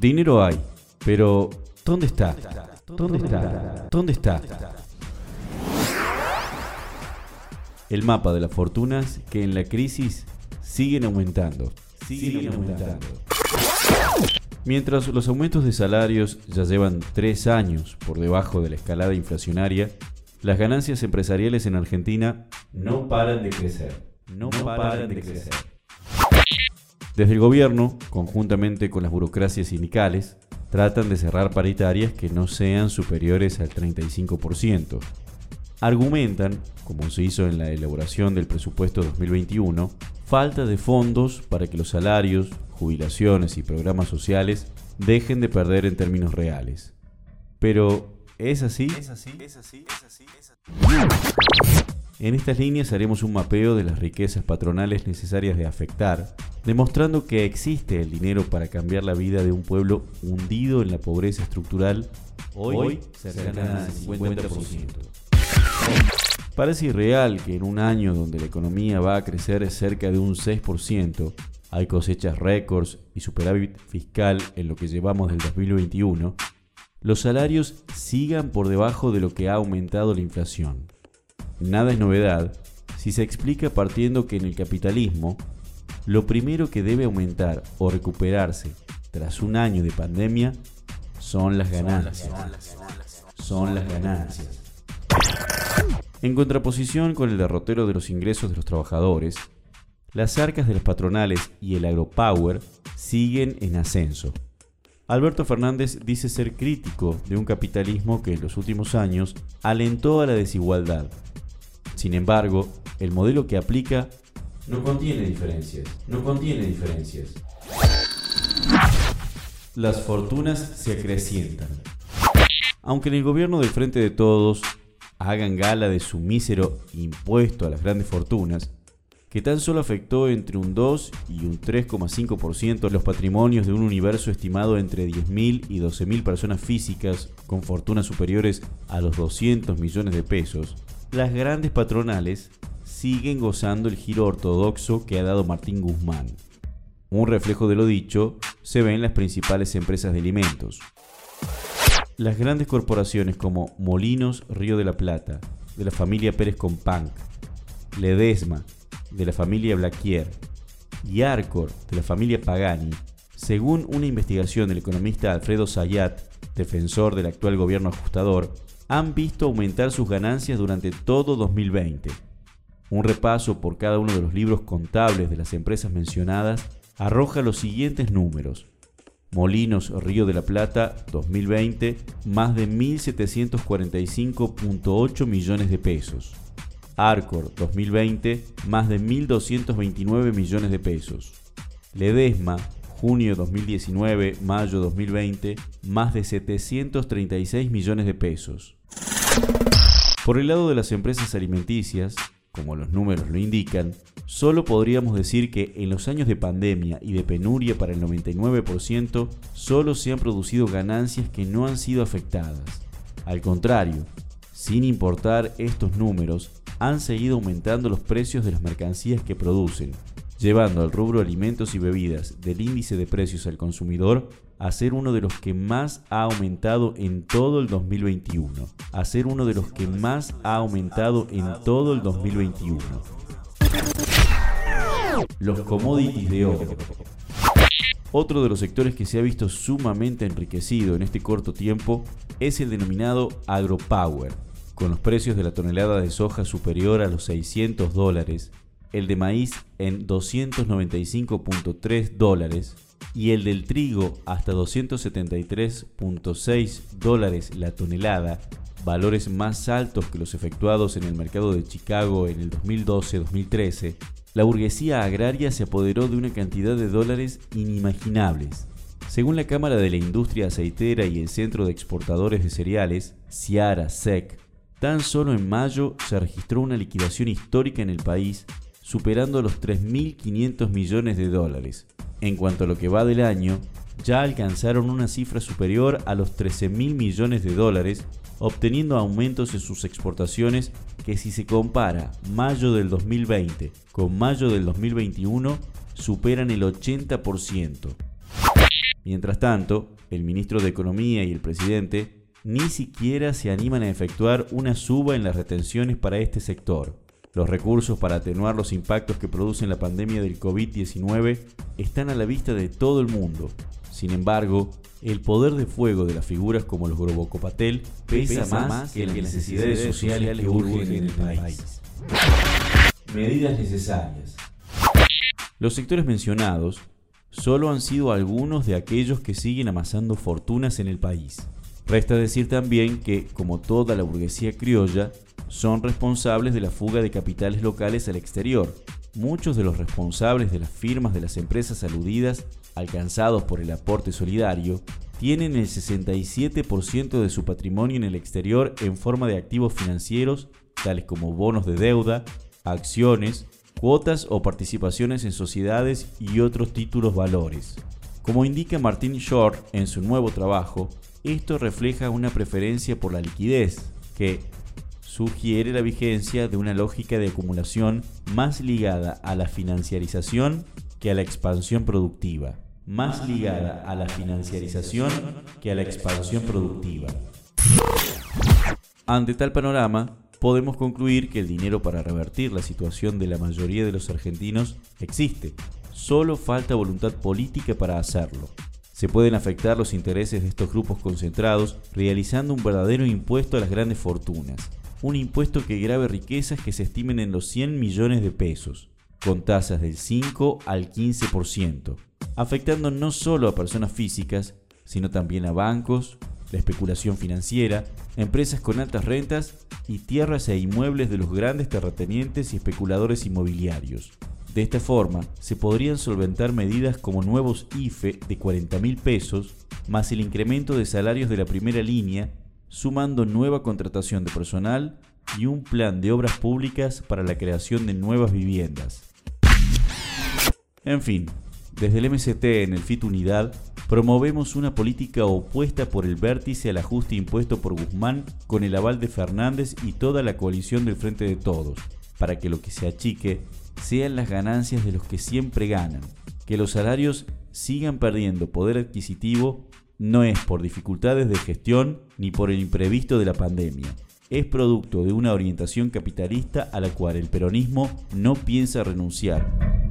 Dinero hay, pero ¿dónde está? ¿Dónde está? ¿Dónde está? El mapa de las fortunas que en la crisis siguen aumentando. Siguen aumentando. Mientras los aumentos de salarios ya llevan tres años por debajo de la escalada inflacionaria, las ganancias empresariales en Argentina no paran de crecer. No, paran de crecer. Desde el gobierno, conjuntamente con las burocracias sindicales, tratan de cerrar paritarias que no sean superiores al 35%. Argumentan, como se hizo en la elaboración del presupuesto 2021, falta de fondos para que los salarios, jubilaciones y programas sociales dejen de perder en términos reales. Pero, ¿es así? ¿Es así? ¿Es así? ¿Es así? ¿Es así? En estas líneas haremos un mapeo de las riquezas patronales necesarias de afectar, demostrando que existe el dinero para cambiar la vida de un pueblo hundido en la pobreza estructural, hoy, cercana al 50%. Parece irreal que en un año donde la economía va a crecer cerca de un 6%, hay cosechas récords y superávit fiscal en lo que llevamos del 2021, los salarios sigan por debajo de lo que ha aumentado la inflación. Nada es novedad si se explica partiendo que en el capitalismo, lo primero que debe aumentar o recuperarse tras un año de pandemia son las ganancias. Son las ganancias. En contraposición con el derrotero de los ingresos de los trabajadores, las arcas de las patronales y el agropower siguen en ascenso. Alberto Fernández dice ser crítico de un capitalismo que en los últimos años alentó a la desigualdad sin embargo, el modelo que aplica no contiene diferencias, no contiene diferencias. Las fortunas se acrecientan. Aunque en el gobierno del Frente de Todos hagan gala de su mísero impuesto a las grandes fortunas, que tan solo afectó entre un 2 y un 3,5% los patrimonios de un universo estimado entre 10.000 y 12.000 personas físicas con fortunas superiores a los 200 millones de pesos, las grandes patronales siguen gozando el giro ortodoxo que ha dado Martín Guzmán. Un reflejo de lo dicho se ve en las principales empresas de alimentos. Las grandes corporaciones como Molinos Río de la Plata, de la familia Pérez Companc, Ledesma, de la familia Blaquier, y Arcor, de la familia Pagani, según una investigación del economista Alfredo Sayat, defensor del actual gobierno ajustador, han visto aumentar sus ganancias durante todo 2020. Un repaso por cada uno de los libros contables de las empresas mencionadas arroja los siguientes números. Molinos Río de la Plata 2020, más de 1.745.8 millones de pesos. Arcor 2020, más de 1.229 millones de pesos. Ledesma junio 2019, mayo 2020, más de 736 millones de pesos. Por el lado de las empresas alimenticias, como los números lo indican, solo podríamos decir que en los años de pandemia y de penuria para el 99%, solo se han producido ganancias que no han sido afectadas. Al contrario, sin importar estos números, han seguido aumentando los precios de las mercancías que producen, llevando al rubro alimentos y bebidas del índice de precios al consumidor a ser uno de los que más ha aumentado en todo el 2021. A ser uno de los que más ha aumentado en todo el 2021. Los commodities de oro. Otro de los sectores que se ha visto sumamente enriquecido en este corto tiempo es el denominado agropower, con los precios de la tonelada de soja superior a los 600 dólares el de maíz en 295.3 dólares y el del trigo hasta 273.6 dólares la tonelada, valores más altos que los efectuados en el mercado de Chicago en el 2012-2013, la burguesía agraria se apoderó de una cantidad de dólares inimaginables. Según la Cámara de la Industria Aceitera y el Centro de Exportadores de Cereales, Ciara SEC, tan solo en mayo se registró una liquidación histórica en el país superando los 3.500 millones de dólares. En cuanto a lo que va del año, ya alcanzaron una cifra superior a los 13.000 millones de dólares, obteniendo aumentos en sus exportaciones que si se compara mayo del 2020 con mayo del 2021 superan el 80%. Mientras tanto, el ministro de Economía y el presidente ni siquiera se animan a efectuar una suba en las retenciones para este sector. Los recursos para atenuar los impactos que produce la pandemia del COVID-19 están a la vista de todo el mundo. Sin embargo, el poder de fuego de las figuras como los Grobocopatel pesa, más, que las necesidades sociales que urgen en el país. Medidas necesarias. Los sectores mencionados solo han sido algunos de aquellos que siguen amasando fortunas en el país. Resta decir también que, como toda la burguesía criolla, son responsables de la fuga de capitales locales al exterior. Muchos de los responsables de las firmas de las empresas aludidas, alcanzados por el aporte solidario, tienen el 67% de su patrimonio en el exterior en forma de activos financieros, tales como bonos de deuda, acciones, cuotas o participaciones en sociedades y otros títulos valores. Como indica Martin Short en su nuevo trabajo, esto refleja una preferencia por la liquidez, que sugiere la vigencia de una lógica de acumulación más ligada a la financiarización que a la expansión productiva. Más ligada a la financiarización que a la expansión productiva. Ante tal panorama, podemos concluir que el dinero para revertir la situación de la mayoría de los argentinos existe. Solo falta voluntad política para hacerlo. Se pueden afectar los intereses de estos grupos concentrados realizando un verdadero impuesto a las grandes fortunas. Un impuesto que grave riquezas que se estimen en los 100 millones de pesos, con tasas del 5 al 15%, afectando no solo a personas físicas, sino también a bancos, la especulación financiera, empresas con altas rentas y tierras e inmuebles de los grandes terratenientes y especuladores inmobiliarios. De esta forma, se podrían solventar medidas como nuevos IFE de 40 mil pesos, más el incremento de salarios de la primera línea, sumando nueva contratación de personal y un plan de obras públicas para la creación de nuevas viviendas. En fin, desde el MCT en el FIT Unidad promovemos una política opuesta por el vértice al ajuste impuesto por Guzmán con el aval de Fernández y toda la coalición del Frente de Todos, para que lo que se achique sean las ganancias de los que siempre ganan, que los salarios sigan perdiendo poder adquisitivo no es por dificultades de gestión ni por el imprevisto de la pandemia. Es producto de una orientación capitalista a la cual el peronismo no piensa renunciar